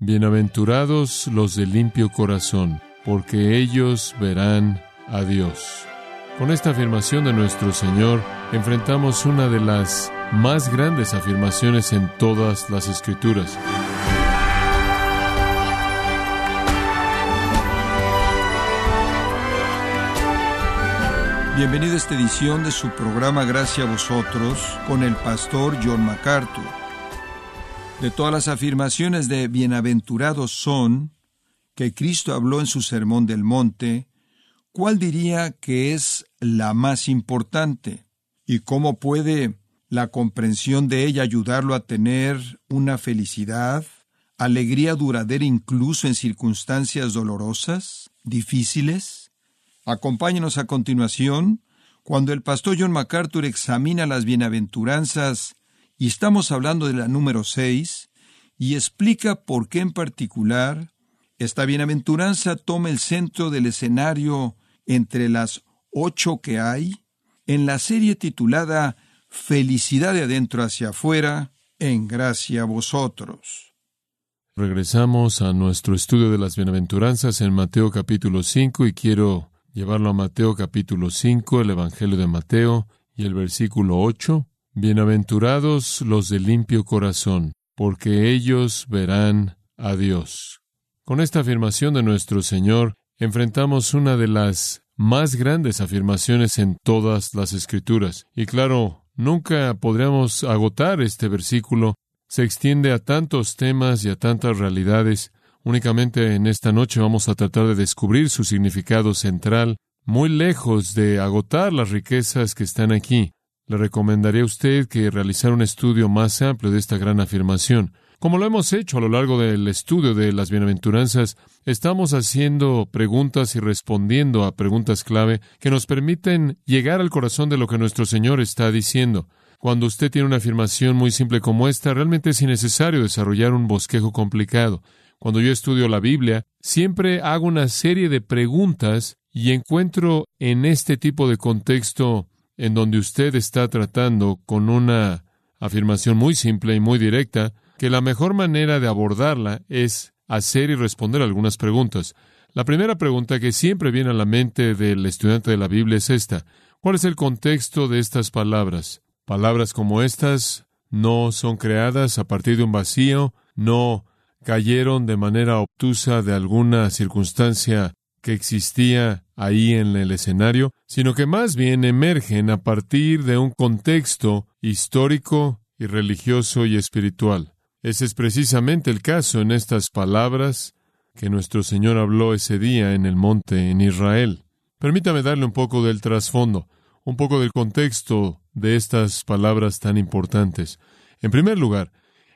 Bienaventurados los de limpio corazón, porque ellos verán a Dios. Con esta afirmación de nuestro Señor, enfrentamos una de las más grandes afirmaciones en todas las escrituras. Bienvenido a esta edición de su programa Gracias a vosotros con el pastor John MacArthur. De todas las afirmaciones de bienaventurados son que Cristo habló en su Sermón del Monte, ¿cuál diría que es la más importante? ¿Y cómo puede la comprensión de ella ayudarlo a tener una felicidad, alegría duradera incluso en circunstancias dolorosas, difíciles? Acompáñenos a continuación cuando el pastor John MacArthur examina las bienaventuranzas y estamos hablando de la número 6 y explica por qué en particular esta bienaventuranza toma el centro del escenario entre las ocho que hay en la serie titulada Felicidad de adentro hacia afuera, en gracia a vosotros. Regresamos a nuestro estudio de las bienaventuranzas en Mateo capítulo 5 y quiero llevarlo a Mateo capítulo 5, el Evangelio de Mateo y el versículo 8. Bienaventurados los de limpio corazón, porque ellos verán a Dios. Con esta afirmación de nuestro Señor, enfrentamos una de las más grandes afirmaciones en todas las Escrituras. Y claro, nunca podríamos agotar este versículo. Se extiende a tantos temas y a tantas realidades Únicamente en esta noche vamos a tratar de descubrir su significado central, muy lejos de agotar las riquezas que están aquí. Le recomendaría a usted que realizara un estudio más amplio de esta gran afirmación. Como lo hemos hecho a lo largo del estudio de las bienaventuranzas, estamos haciendo preguntas y respondiendo a preguntas clave que nos permiten llegar al corazón de lo que nuestro Señor está diciendo. Cuando usted tiene una afirmación muy simple como esta, realmente es innecesario desarrollar un bosquejo complicado. Cuando yo estudio la Biblia, siempre hago una serie de preguntas y encuentro en este tipo de contexto en donde usted está tratando con una afirmación muy simple y muy directa, que la mejor manera de abordarla es hacer y responder algunas preguntas. La primera pregunta que siempre viene a la mente del estudiante de la Biblia es esta. ¿Cuál es el contexto de estas palabras? Palabras como estas no son creadas a partir de un vacío, no cayeron de manera obtusa de alguna circunstancia que existía ahí en el escenario, sino que más bien emergen a partir de un contexto histórico y religioso y espiritual. Ese es precisamente el caso en estas palabras que nuestro Señor habló ese día en el monte en Israel. Permítame darle un poco del trasfondo, un poco del contexto de estas palabras tan importantes. En primer lugar,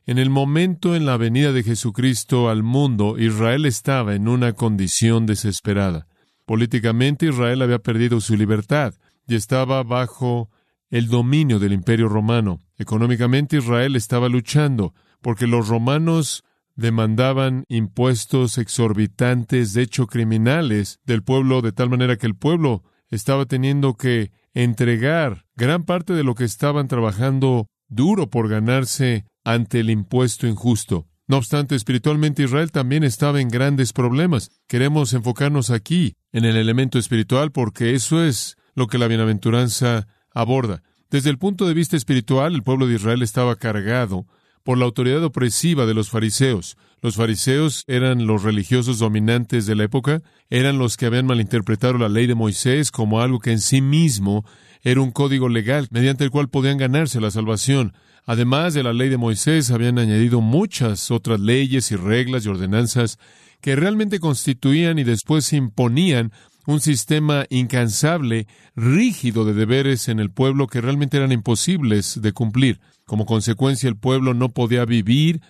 en el momento en la venida de Jesucristo al mundo, Israel estaba en una condición desesperada. Políticamente Israel había perdido su libertad y estaba bajo el dominio del imperio romano. Económicamente Israel estaba luchando porque los romanos demandaban impuestos exorbitantes, de hecho criminales, del pueblo, de tal manera que el pueblo estaba teniendo que entregar gran parte de lo que estaban trabajando duro por ganarse ante el impuesto injusto. No obstante, espiritualmente Israel también estaba en grandes problemas. Queremos enfocarnos aquí en el elemento espiritual porque eso es lo que la bienaventuranza aborda. Desde el punto de vista espiritual, el pueblo de Israel estaba cargado por la autoridad opresiva de los fariseos. Los fariseos eran los religiosos dominantes de la época, eran los que habían malinterpretado la ley de Moisés como algo que en sí mismo era un código legal mediante el cual podían ganarse la salvación. Además de la ley de Moisés, habían añadido muchas otras leyes y reglas y ordenanzas que realmente constituían y después imponían un sistema incansable, rígido de deberes en el pueblo que realmente eran imposibles de cumplir. Como consecuencia, el pueblo no podía vivir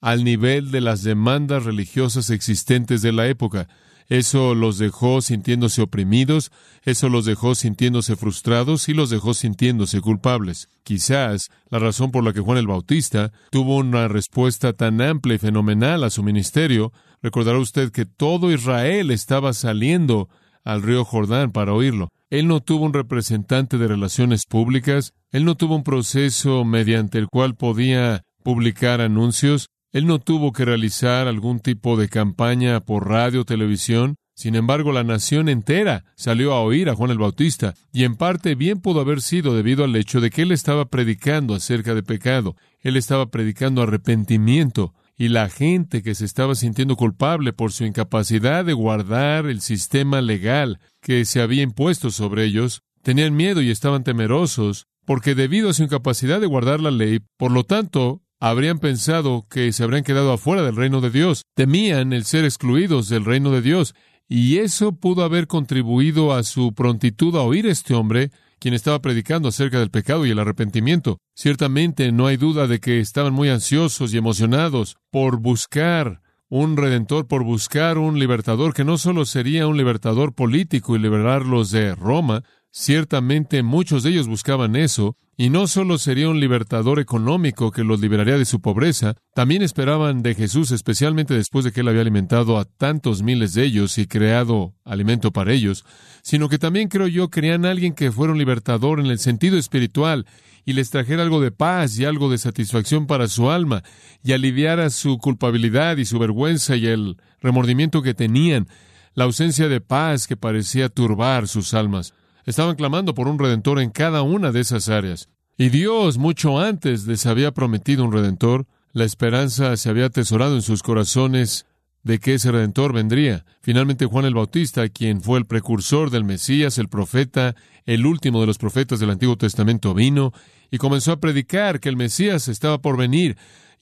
al nivel de las demandas religiosas existentes de la época. Eso los dejó sintiéndose oprimidos, eso los dejó sintiéndose frustrados y los dejó sintiéndose culpables. Quizás la razón por la que Juan el Bautista tuvo una respuesta tan amplia y fenomenal a su ministerio, recordará usted que todo Israel estaba saliendo al río Jordán para oírlo. Él no tuvo un representante de relaciones públicas, él no tuvo un proceso mediante el cual podía publicar anuncios, Él no tuvo que realizar algún tipo de campaña por radio o televisión. Sin embargo, la nación entera salió a oír a Juan el Bautista, y en parte bien pudo haber sido debido al hecho de que él estaba predicando acerca de pecado, él estaba predicando arrepentimiento, y la gente que se estaba sintiendo culpable por su incapacidad de guardar el sistema legal que se había impuesto sobre ellos, tenían miedo y estaban temerosos, porque debido a su incapacidad de guardar la ley, por lo tanto, habrían pensado que se habrían quedado afuera del reino de Dios, temían el ser excluidos del reino de Dios, y eso pudo haber contribuido a su prontitud a oír a este hombre, quien estaba predicando acerca del pecado y el arrepentimiento. Ciertamente no hay duda de que estaban muy ansiosos y emocionados por buscar un redentor, por buscar un libertador que no solo sería un libertador político y liberarlos de Roma, Ciertamente muchos de ellos buscaban eso, y no solo sería un libertador económico que los liberaría de su pobreza, también esperaban de Jesús, especialmente después de que él había alimentado a tantos miles de ellos y creado alimento para ellos, sino que también creo yo querían a alguien que fuera un libertador en el sentido espiritual y les trajera algo de paz y algo de satisfacción para su alma y aliviara su culpabilidad y su vergüenza y el remordimiento que tenían, la ausencia de paz que parecía turbar sus almas. Estaban clamando por un redentor en cada una de esas áreas. Y Dios, mucho antes les había prometido un redentor, la esperanza se había atesorado en sus corazones de que ese redentor vendría. Finalmente Juan el Bautista, quien fue el precursor del Mesías, el profeta, el último de los profetas del Antiguo Testamento, vino y comenzó a predicar que el Mesías estaba por venir,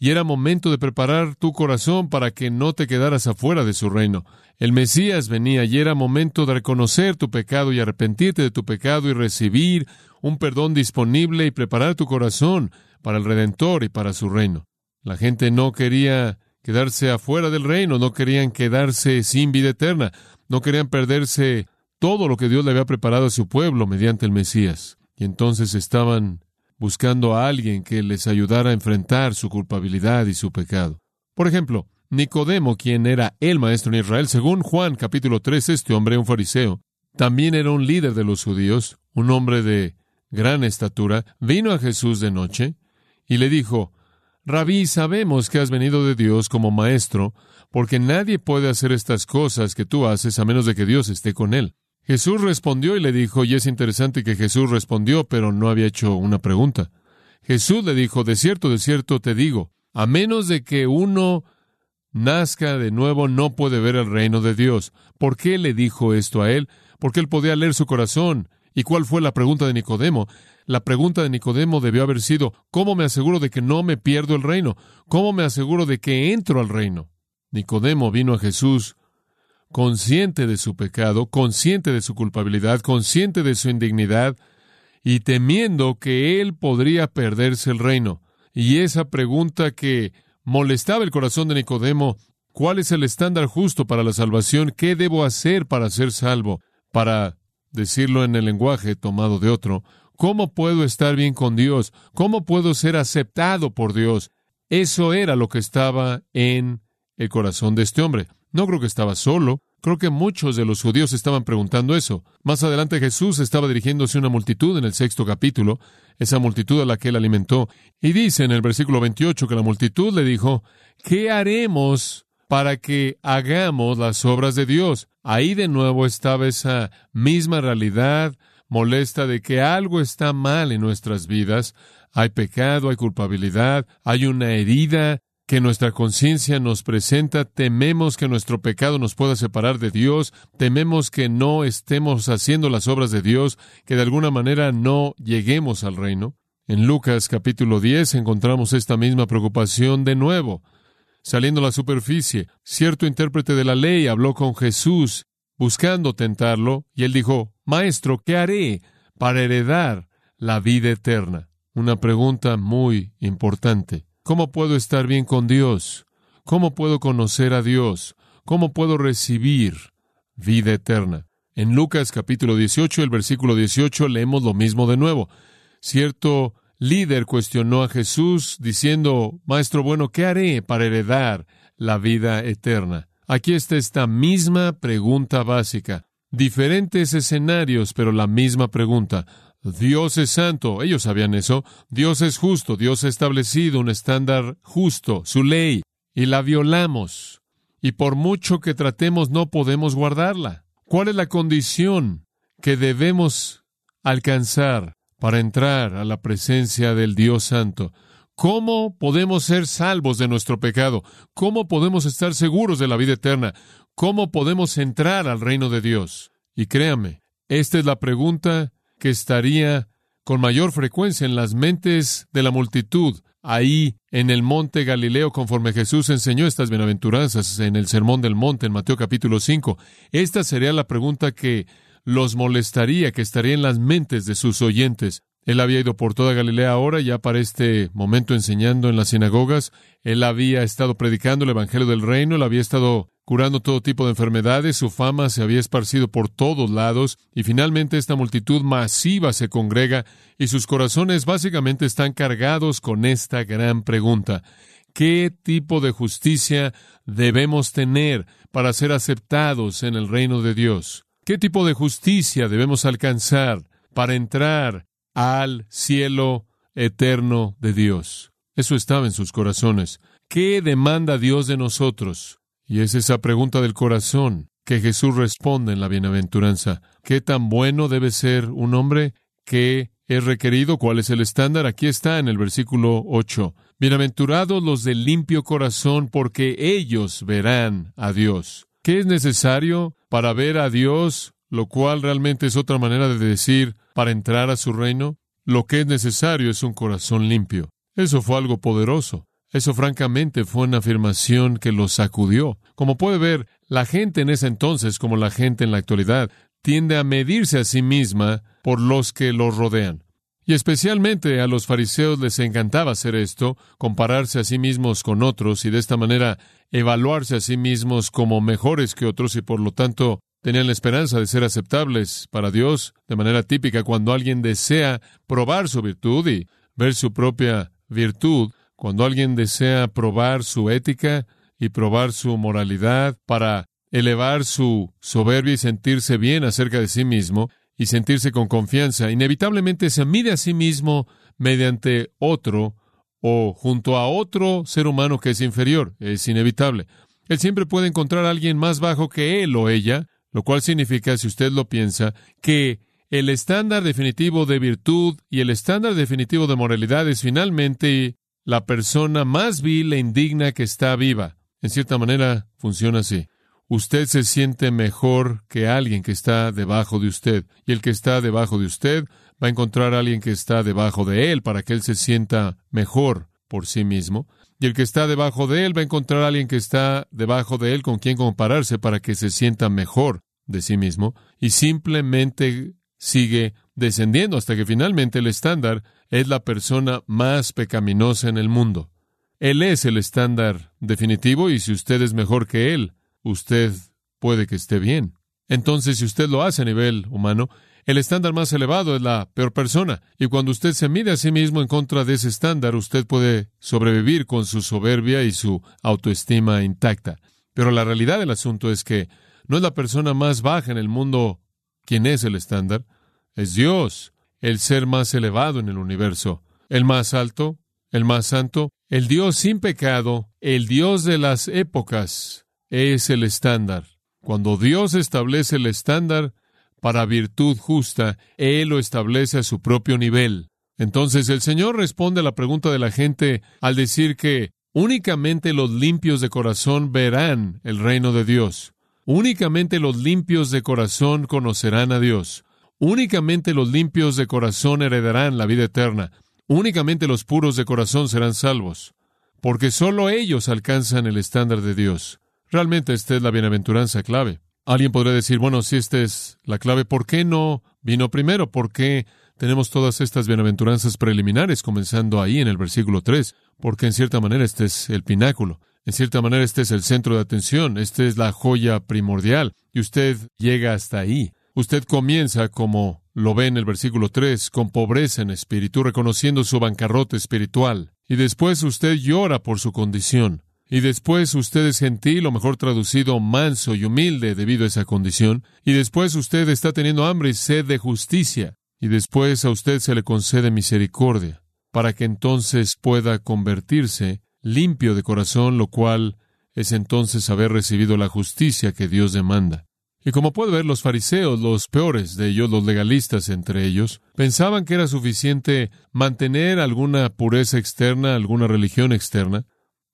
y era momento de preparar tu corazón para que no te quedaras afuera de su reino. El Mesías venía y era momento de reconocer tu pecado y arrepentirte de tu pecado y recibir un perdón disponible y preparar tu corazón para el Redentor y para su reino. La gente no quería quedarse afuera del reino, no querían quedarse sin vida eterna, no querían perderse todo lo que Dios le había preparado a su pueblo mediante el Mesías. Y entonces estaban buscando a alguien que les ayudara a enfrentar su culpabilidad y su pecado. Por ejemplo, Nicodemo, quien era el maestro en Israel, según Juan capítulo 3, este hombre, un fariseo, también era un líder de los judíos, un hombre de gran estatura, vino a Jesús de noche y le dijo, Rabí, sabemos que has venido de Dios como maestro, porque nadie puede hacer estas cosas que tú haces a menos de que Dios esté con él. Jesús respondió y le dijo, y es interesante que Jesús respondió, pero no había hecho una pregunta. Jesús le dijo, de cierto, de cierto te digo, a menos de que uno nazca de nuevo, no puede ver el reino de Dios. ¿Por qué le dijo esto a él? Porque él podía leer su corazón. ¿Y cuál fue la pregunta de Nicodemo? La pregunta de Nicodemo debió haber sido, ¿cómo me aseguro de que no me pierdo el reino? ¿Cómo me aseguro de que entro al reino? Nicodemo vino a Jesús consciente de su pecado, consciente de su culpabilidad, consciente de su indignidad y temiendo que él podría perderse el reino. Y esa pregunta que molestaba el corazón de Nicodemo, ¿cuál es el estándar justo para la salvación? ¿Qué debo hacer para ser salvo? Para decirlo en el lenguaje tomado de otro, ¿cómo puedo estar bien con Dios? ¿Cómo puedo ser aceptado por Dios? Eso era lo que estaba en el corazón de este hombre. No creo que estaba solo. Creo que muchos de los judíos estaban preguntando eso. Más adelante Jesús estaba dirigiéndose a una multitud en el sexto capítulo, esa multitud a la que él alimentó. Y dice en el versículo 28 que la multitud le dijo, ¿qué haremos para que hagamos las obras de Dios? Ahí de nuevo estaba esa misma realidad molesta de que algo está mal en nuestras vidas. Hay pecado, hay culpabilidad, hay una herida, que nuestra conciencia nos presenta, tememos que nuestro pecado nos pueda separar de Dios, tememos que no estemos haciendo las obras de Dios, que de alguna manera no lleguemos al reino. En Lucas capítulo 10 encontramos esta misma preocupación de nuevo. Saliendo a la superficie, cierto intérprete de la ley habló con Jesús, buscando tentarlo, y él dijo, Maestro, ¿qué haré para heredar la vida eterna? Una pregunta muy importante. ¿Cómo puedo estar bien con Dios? ¿Cómo puedo conocer a Dios? ¿Cómo puedo recibir vida eterna? En Lucas capítulo 18, el versículo 18, leemos lo mismo de nuevo. Cierto líder cuestionó a Jesús diciendo, Maestro bueno, ¿qué haré para heredar la vida eterna? Aquí está esta misma pregunta básica. Diferentes escenarios, pero la misma pregunta. Dios es santo, ellos sabían eso. Dios es justo, Dios ha establecido un estándar justo, su ley. y la violamos, y por mucho que tratemos no podemos guardarla. ¿Cuál es la condición que debemos alcanzar para entrar a la presencia del Dios Santo? ¿Cómo podemos ser salvos de nuestro pecado? ¿Cómo podemos estar seguros de la vida eterna? ¿Cómo podemos entrar al reino de Dios? Y créame, esta es la pregunta que estaría con mayor frecuencia en las mentes de la multitud ahí en el monte Galileo conforme Jesús enseñó estas bienaventuranzas en el Sermón del Monte en Mateo capítulo 5. Esta sería la pregunta que los molestaría, que estaría en las mentes de sus oyentes. Él había ido por toda Galilea ahora, ya para este momento enseñando en las sinagogas. Él había estado predicando el Evangelio del Reino, él había estado curando todo tipo de enfermedades, su fama se había esparcido por todos lados, y finalmente esta multitud masiva se congrega, y sus corazones básicamente están cargados con esta gran pregunta. ¿Qué tipo de justicia debemos tener para ser aceptados en el reino de Dios? ¿Qué tipo de justicia debemos alcanzar para entrar al cielo eterno de Dios? Eso estaba en sus corazones. ¿Qué demanda Dios de nosotros? Y es esa pregunta del corazón que Jesús responde en la bienaventuranza. ¿Qué tan bueno debe ser un hombre? ¿Qué es requerido? ¿Cuál es el estándar? Aquí está en el versículo 8. Bienaventurados los de limpio corazón, porque ellos verán a Dios. ¿Qué es necesario para ver a Dios? Lo cual realmente es otra manera de decir para entrar a su reino. Lo que es necesario es un corazón limpio. Eso fue algo poderoso. Eso francamente fue una afirmación que los sacudió. Como puede ver, la gente en ese entonces, como la gente en la actualidad, tiende a medirse a sí misma por los que los rodean. Y especialmente a los fariseos les encantaba hacer esto, compararse a sí mismos con otros y de esta manera evaluarse a sí mismos como mejores que otros y por lo tanto tenían la esperanza de ser aceptables para Dios de manera típica cuando alguien desea probar su virtud y ver su propia virtud, cuando alguien desea probar su ética y probar su moralidad para elevar su soberbia y sentirse bien acerca de sí mismo y sentirse con confianza, inevitablemente se mide a sí mismo mediante otro o junto a otro ser humano que es inferior. Es inevitable. Él siempre puede encontrar a alguien más bajo que él o ella, lo cual significa, si usted lo piensa, que el estándar definitivo de virtud y el estándar definitivo de moralidad es finalmente la persona más vil e indigna que está viva. En cierta manera, funciona así. Usted se siente mejor que alguien que está debajo de usted, y el que está debajo de usted va a encontrar a alguien que está debajo de él para que él se sienta mejor por sí mismo, y el que está debajo de él va a encontrar a alguien que está debajo de él con quien compararse para que se sienta mejor de sí mismo, y simplemente sigue descendiendo hasta que finalmente el estándar es la persona más pecaminosa en el mundo. Él es el estándar definitivo y si usted es mejor que Él, usted puede que esté bien. Entonces, si usted lo hace a nivel humano, el estándar más elevado es la peor persona. Y cuando usted se mide a sí mismo en contra de ese estándar, usted puede sobrevivir con su soberbia y su autoestima intacta. Pero la realidad del asunto es que no es la persona más baja en el mundo quien es el estándar, es Dios, el ser más elevado en el universo, el más alto, el más santo, el Dios sin pecado, el Dios de las épocas, es el estándar. Cuando Dios establece el estándar para virtud justa, Él lo establece a su propio nivel. Entonces el Señor responde a la pregunta de la gente al decir que únicamente los limpios de corazón verán el reino de Dios. Únicamente los limpios de corazón conocerán a Dios. Únicamente los limpios de corazón heredarán la vida eterna. Únicamente los puros de corazón serán salvos, porque sólo ellos alcanzan el estándar de Dios. Realmente esta es la bienaventuranza clave. Alguien podría decir, bueno, si esta es la clave, ¿por qué no vino primero? ¿Por qué tenemos todas estas bienaventuranzas preliminares, comenzando ahí en el versículo 3? Porque en cierta manera este es el pináculo. En cierta manera este es el centro de atención. Esta es la joya primordial. Y usted llega hasta ahí. Usted comienza, como lo ve en el versículo 3, con pobreza en espíritu, reconociendo su bancarrota espiritual. Y después usted llora por su condición. Y después usted es gentil, o mejor traducido, manso y humilde debido a esa condición. Y después usted está teniendo hambre y sed de justicia. Y después a usted se le concede misericordia, para que entonces pueda convertirse limpio de corazón, lo cual es entonces haber recibido la justicia que Dios demanda. Y como puede ver, los fariseos, los peores de ellos, los legalistas entre ellos, pensaban que era suficiente mantener alguna pureza externa, alguna religión externa,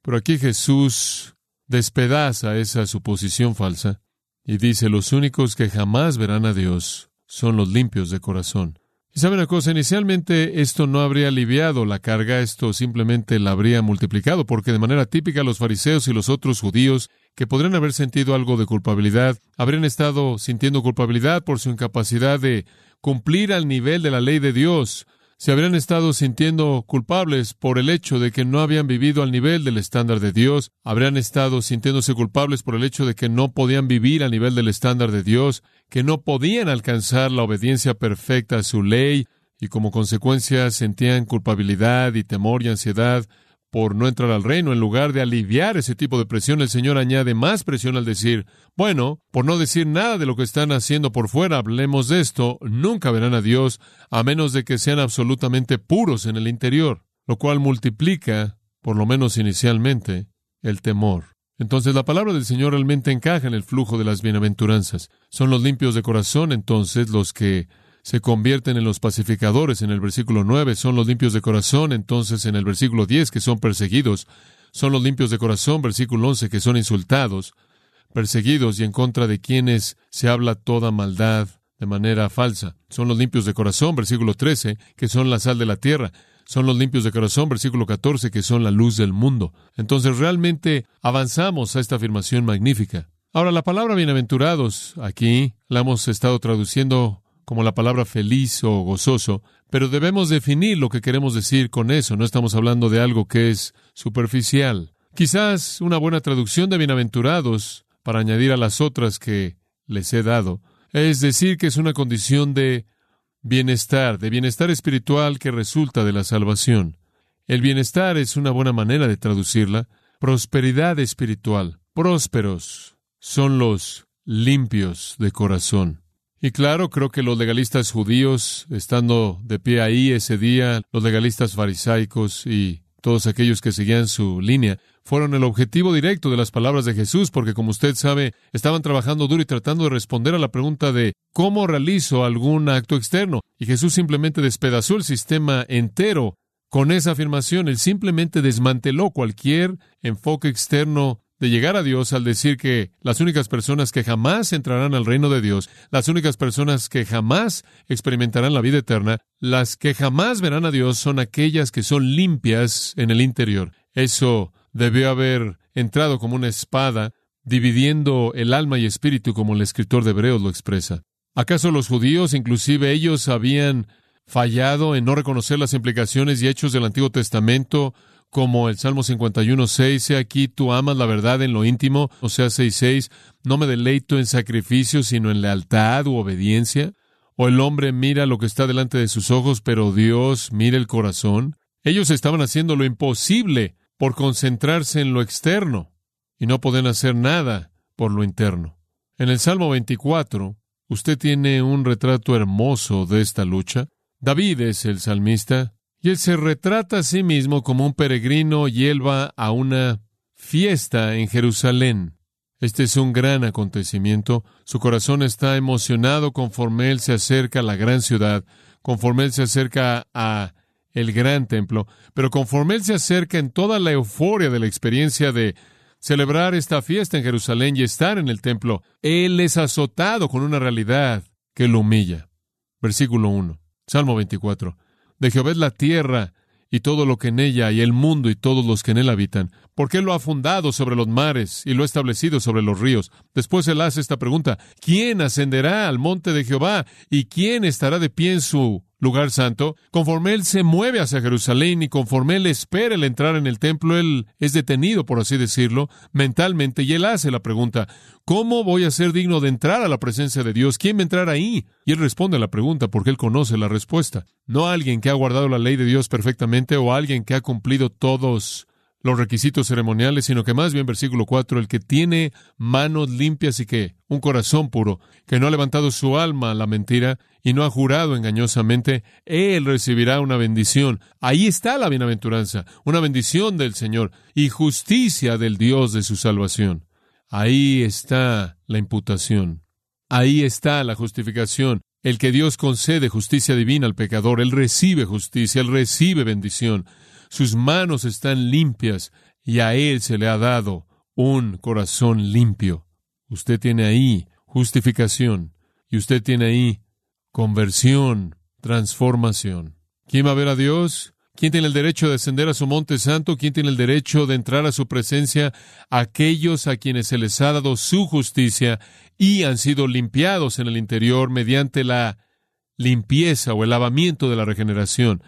pero aquí Jesús despedaza esa suposición falsa y dice, los únicos que jamás verán a Dios son los limpios de corazón. Y saben una cosa, inicialmente esto no habría aliviado la carga, esto simplemente la habría multiplicado, porque de manera típica los fariseos y los otros judíos que podrían haber sentido algo de culpabilidad, habrían estado sintiendo culpabilidad por su incapacidad de cumplir al nivel de la ley de Dios, se habrían estado sintiendo culpables por el hecho de que no habían vivido al nivel del estándar de Dios, habrían estado sintiéndose culpables por el hecho de que no podían vivir al nivel del estándar de Dios, que no podían alcanzar la obediencia perfecta a su ley, y como consecuencia sentían culpabilidad y temor y ansiedad por no entrar al reino. En lugar de aliviar ese tipo de presión, el Señor añade más presión al decir, bueno, por no decir nada de lo que están haciendo por fuera, hablemos de esto, nunca verán a Dios a menos de que sean absolutamente puros en el interior, lo cual multiplica, por lo menos inicialmente, el temor. Entonces la palabra del Señor realmente encaja en el flujo de las bienaventuranzas. Son los limpios de corazón entonces los que se convierten en los pacificadores en el versículo 9, son los limpios de corazón, entonces en el versículo 10 que son perseguidos, son los limpios de corazón, versículo 11 que son insultados, perseguidos y en contra de quienes se habla toda maldad de manera falsa. Son los limpios de corazón, versículo 13, que son la sal de la tierra. Son los limpios de corazón, versículo 14, que son la luz del mundo. Entonces realmente avanzamos a esta afirmación magnífica. Ahora, la palabra bienaventurados aquí la hemos estado traduciendo como la palabra feliz o gozoso, pero debemos definir lo que queremos decir con eso. No estamos hablando de algo que es superficial. Quizás una buena traducción de bienaventurados, para añadir a las otras que les he dado, es decir que es una condición de bienestar, de bienestar espiritual que resulta de la salvación. El bienestar es una buena manera de traducirla. Prosperidad espiritual. Prósperos son los limpios de corazón. Y claro, creo que los legalistas judíos, estando de pie ahí ese día, los legalistas farisaicos y todos aquellos que seguían su línea, fueron el objetivo directo de las palabras de Jesús, porque como usted sabe, estaban trabajando duro y tratando de responder a la pregunta de ¿cómo realizo algún acto externo? Y Jesús simplemente despedazó el sistema entero con esa afirmación. Él simplemente desmanteló cualquier enfoque externo de llegar a Dios al decir que las únicas personas que jamás entrarán al reino de Dios, las únicas personas que jamás experimentarán la vida eterna, las que jamás verán a Dios son aquellas que son limpias en el interior. Eso debió haber entrado como una espada, dividiendo el alma y espíritu como el escritor de Hebreos lo expresa. ¿Acaso los judíos, inclusive ellos, habían fallado en no reconocer las implicaciones y hechos del Antiguo Testamento como el Salmo 51, 6, aquí tú amas la verdad en lo íntimo, o sea, 6, 6, no me deleito en sacrificios, sino en lealtad u obediencia. O el hombre mira lo que está delante de sus ojos, pero Dios mira el corazón. Ellos estaban haciendo lo imposible por concentrarse en lo externo y no pueden hacer nada por lo interno. En el Salmo 24, usted tiene un retrato hermoso de esta lucha. David es el salmista, y él se retrata a sí mismo como un peregrino y él a una fiesta en Jerusalén. Este es un gran acontecimiento. Su corazón está emocionado conforme él se acerca a la gran ciudad, conforme él se acerca a el gran templo, pero conforme él se acerca en toda la euforia de la experiencia de celebrar esta fiesta en Jerusalén y estar en el templo, él es azotado con una realidad que lo humilla. Versículo 1, Salmo 24. De Jehová es la tierra y todo lo que en ella y el mundo y todos los que en él habitan, porque él lo ha fundado sobre los mares y lo ha establecido sobre los ríos. Después él hace esta pregunta, ¿quién ascenderá al monte de Jehová y quién estará de pie en su lugar santo, conforme él se mueve hacia Jerusalén y conforme él espera el entrar en el templo, él es detenido, por así decirlo, mentalmente, y él hace la pregunta, ¿cómo voy a ser digno de entrar a la presencia de Dios? ¿Quién va a entrar ahí? Y él responde a la pregunta porque él conoce la respuesta. No alguien que ha guardado la ley de Dios perfectamente o alguien que ha cumplido todos los requisitos ceremoniales, sino que más bien, versículo 4, el que tiene manos limpias y que un corazón puro, que no ha levantado su alma a la mentira y no ha jurado engañosamente, él recibirá una bendición. Ahí está la bienaventuranza, una bendición del Señor y justicia del Dios de su salvación. Ahí está la imputación. Ahí está la justificación. El que Dios concede justicia divina al pecador, él recibe justicia, él recibe bendición sus manos están limpias y a Él se le ha dado un corazón limpio. Usted tiene ahí justificación y usted tiene ahí conversión, transformación. ¿Quién va a ver a Dios? ¿Quién tiene el derecho de ascender a su monte santo? ¿Quién tiene el derecho de entrar a su presencia? Aquellos a quienes se les ha dado su justicia y han sido limpiados en el interior mediante la limpieza o el lavamiento de la regeneración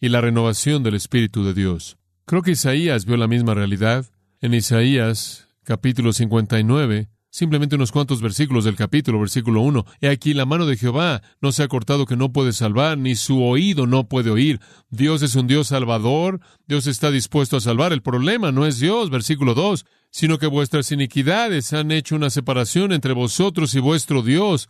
y la renovación del Espíritu de Dios. Creo que Isaías vio la misma realidad. En Isaías capítulo 59, simplemente unos cuantos versículos del capítulo, versículo 1. He aquí la mano de Jehová no se ha cortado que no puede salvar, ni su oído no puede oír. Dios es un Dios salvador, Dios está dispuesto a salvar. El problema no es Dios, versículo 2, sino que vuestras iniquidades han hecho una separación entre vosotros y vuestro Dios,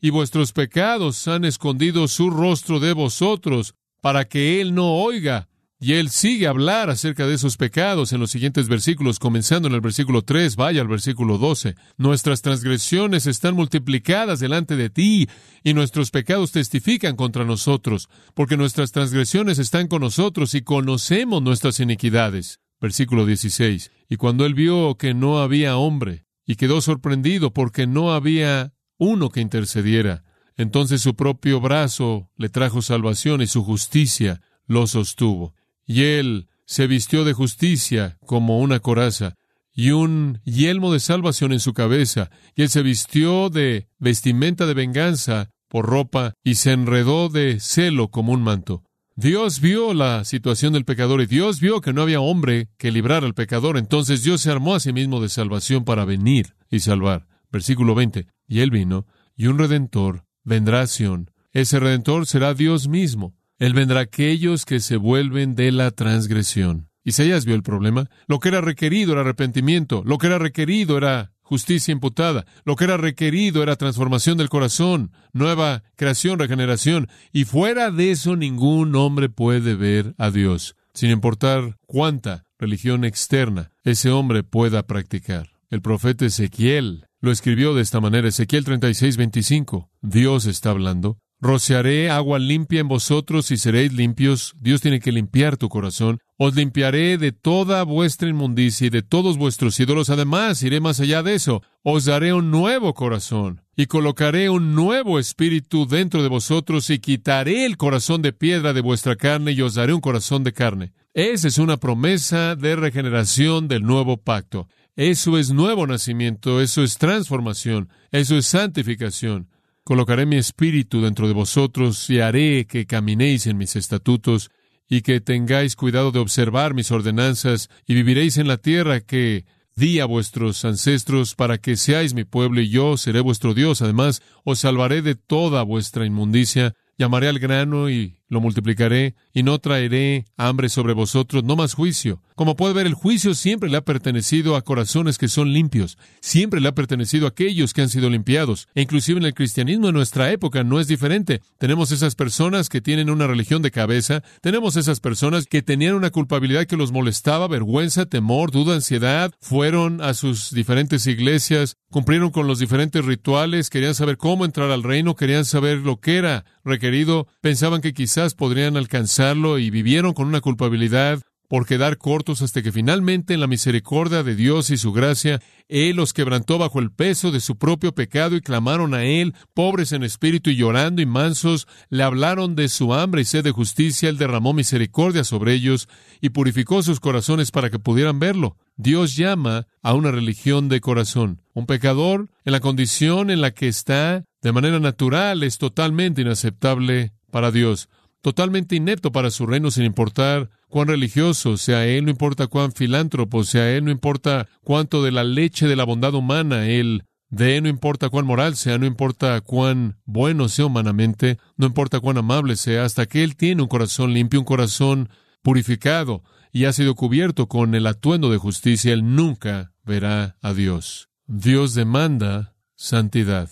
y vuestros pecados han escondido su rostro de vosotros para que Él no oiga. Y Él sigue a hablar acerca de esos pecados en los siguientes versículos, comenzando en el versículo 3, vaya al versículo 12. Nuestras transgresiones están multiplicadas delante de ti, y nuestros pecados testifican contra nosotros, porque nuestras transgresiones están con nosotros y conocemos nuestras iniquidades. Versículo 16. Y cuando Él vio que no había hombre, y quedó sorprendido porque no había uno que intercediera, entonces su propio brazo le trajo salvación y su justicia lo sostuvo. Y él se vistió de justicia como una coraza y un yelmo de salvación en su cabeza, y él se vistió de vestimenta de venganza por ropa y se enredó de celo como un manto. Dios vio la situación del pecador y Dios vio que no había hombre que librara al pecador, entonces Dios se armó a sí mismo de salvación para venir y salvar. Versículo 20. Y él vino, y un redentor vendrá Sión. Ese redentor será Dios mismo. Él vendrá a aquellos que se vuelven de la transgresión. Isaías vio el problema. Lo que era requerido era arrepentimiento. Lo que era requerido era justicia imputada. Lo que era requerido era transformación del corazón, nueva creación, regeneración. Y fuera de eso ningún hombre puede ver a Dios, sin importar cuánta religión externa ese hombre pueda practicar. El profeta Ezequiel lo escribió de esta manera, Ezequiel 36, 25. Dios está hablando. Rociaré agua limpia en vosotros y seréis limpios. Dios tiene que limpiar tu corazón. Os limpiaré de toda vuestra inmundicia y de todos vuestros ídolos. Además, iré más allá de eso. Os daré un nuevo corazón y colocaré un nuevo espíritu dentro de vosotros y quitaré el corazón de piedra de vuestra carne y os daré un corazón de carne. Esa es una promesa de regeneración del nuevo pacto. Eso es nuevo nacimiento, eso es transformación, eso es santificación. Colocaré mi espíritu dentro de vosotros y haré que caminéis en mis estatutos y que tengáis cuidado de observar mis ordenanzas y viviréis en la tierra que di a vuestros ancestros para que seáis mi pueblo y yo seré vuestro Dios. Además, os salvaré de toda vuestra inmundicia, llamaré al grano y lo multiplicaré y no traeré hambre sobre vosotros, no más juicio. Como puede ver, el juicio siempre le ha pertenecido a corazones que son limpios, siempre le ha pertenecido a aquellos que han sido limpiados. E inclusive en el cristianismo en nuestra época no es diferente. Tenemos esas personas que tienen una religión de cabeza, tenemos esas personas que tenían una culpabilidad que los molestaba, vergüenza, temor, duda, ansiedad, fueron a sus diferentes iglesias, cumplieron con los diferentes rituales, querían saber cómo entrar al reino, querían saber lo que era requerido, pensaban que quizás podrían alcanzarlo y vivieron con una culpabilidad por quedar cortos hasta que finalmente en la misericordia de Dios y su gracia, Él los quebrantó bajo el peso de su propio pecado y clamaron a Él, pobres en espíritu y llorando y mansos, le hablaron de su hambre y sed de justicia, Él derramó misericordia sobre ellos y purificó sus corazones para que pudieran verlo. Dios llama a una religión de corazón. Un pecador, en la condición en la que está, de manera natural, es totalmente inaceptable para Dios totalmente inepto para su reino sin importar cuán religioso sea él, no importa cuán filántropo sea él, no importa cuánto de la leche de la bondad humana él dé, no importa cuán moral sea, no importa cuán bueno sea humanamente, no importa cuán amable sea, hasta que él tiene un corazón limpio, un corazón purificado. y ha sido cubierto con el atuendo de justicia, él nunca verá a Dios. Dios demanda santidad.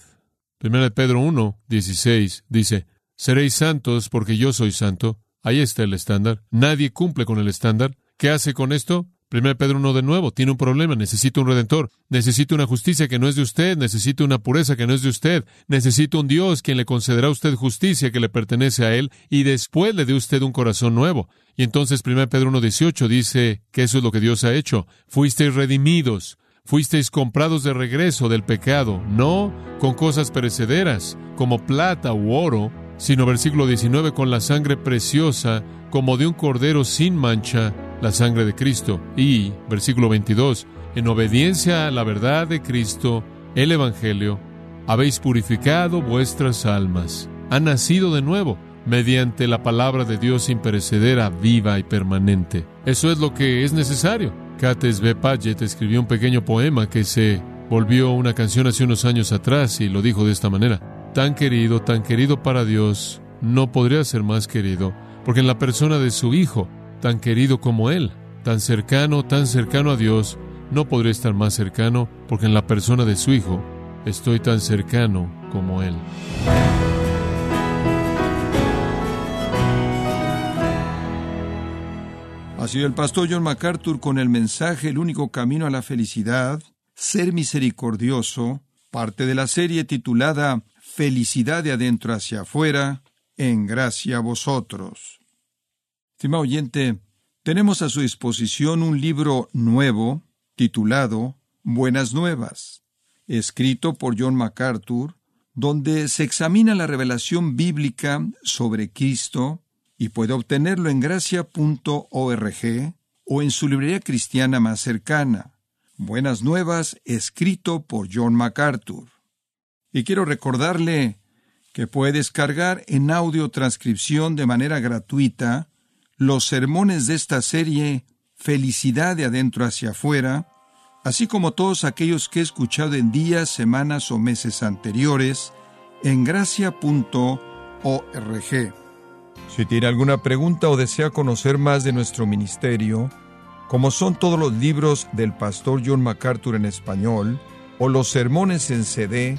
1 Pedro 1, 16 dice, Seréis santos porque yo soy santo. Ahí está el estándar. Nadie cumple con el estándar. ¿Qué hace con esto? 1 Pedro 1 de nuevo, tiene un problema, necesita un redentor, necesita una justicia que no es de usted, necesita una pureza que no es de usted, necesita un Dios quien le concederá a usted justicia que le pertenece a él y después le dé usted un corazón nuevo. Y entonces 1 Pedro 1.18 dice que eso es lo que Dios ha hecho. Fuisteis redimidos, fuisteis comprados de regreso del pecado, no con cosas perecederas, como plata u oro, sino versículo 19 con la sangre preciosa, como de un cordero sin mancha, la sangre de Cristo. Y, versículo 22, en obediencia a la verdad de Cristo, el Evangelio, habéis purificado vuestras almas, han nacido de nuevo mediante la palabra de Dios imperecedera, viva y permanente. Eso es lo que es necesario. Cates B. Paget escribió un pequeño poema que se volvió una canción hace unos años atrás y lo dijo de esta manera. Tan querido, tan querido para Dios, no podría ser más querido, porque en la persona de su Hijo, tan querido como Él, tan cercano, tan cercano a Dios, no podría estar más cercano, porque en la persona de su Hijo estoy tan cercano como Él. Ha sido el pastor John MacArthur con el mensaje El único camino a la felicidad, ser misericordioso, parte de la serie titulada Felicidad de adentro hacia afuera, en gracia a vosotros. Estimado oyente, tenemos a su disposición un libro nuevo titulado Buenas Nuevas, escrito por John MacArthur, donde se examina la revelación bíblica sobre Cristo y puede obtenerlo en gracia.org o en su librería cristiana más cercana. Buenas Nuevas, escrito por John MacArthur. Y quiero recordarle que puede descargar en audio transcripción de manera gratuita los sermones de esta serie Felicidad de adentro hacia afuera, así como todos aquellos que he escuchado en días, semanas o meses anteriores en gracia.org. Si tiene alguna pregunta o desea conocer más de nuestro ministerio, como son todos los libros del pastor John MacArthur en español, o los sermones en CD,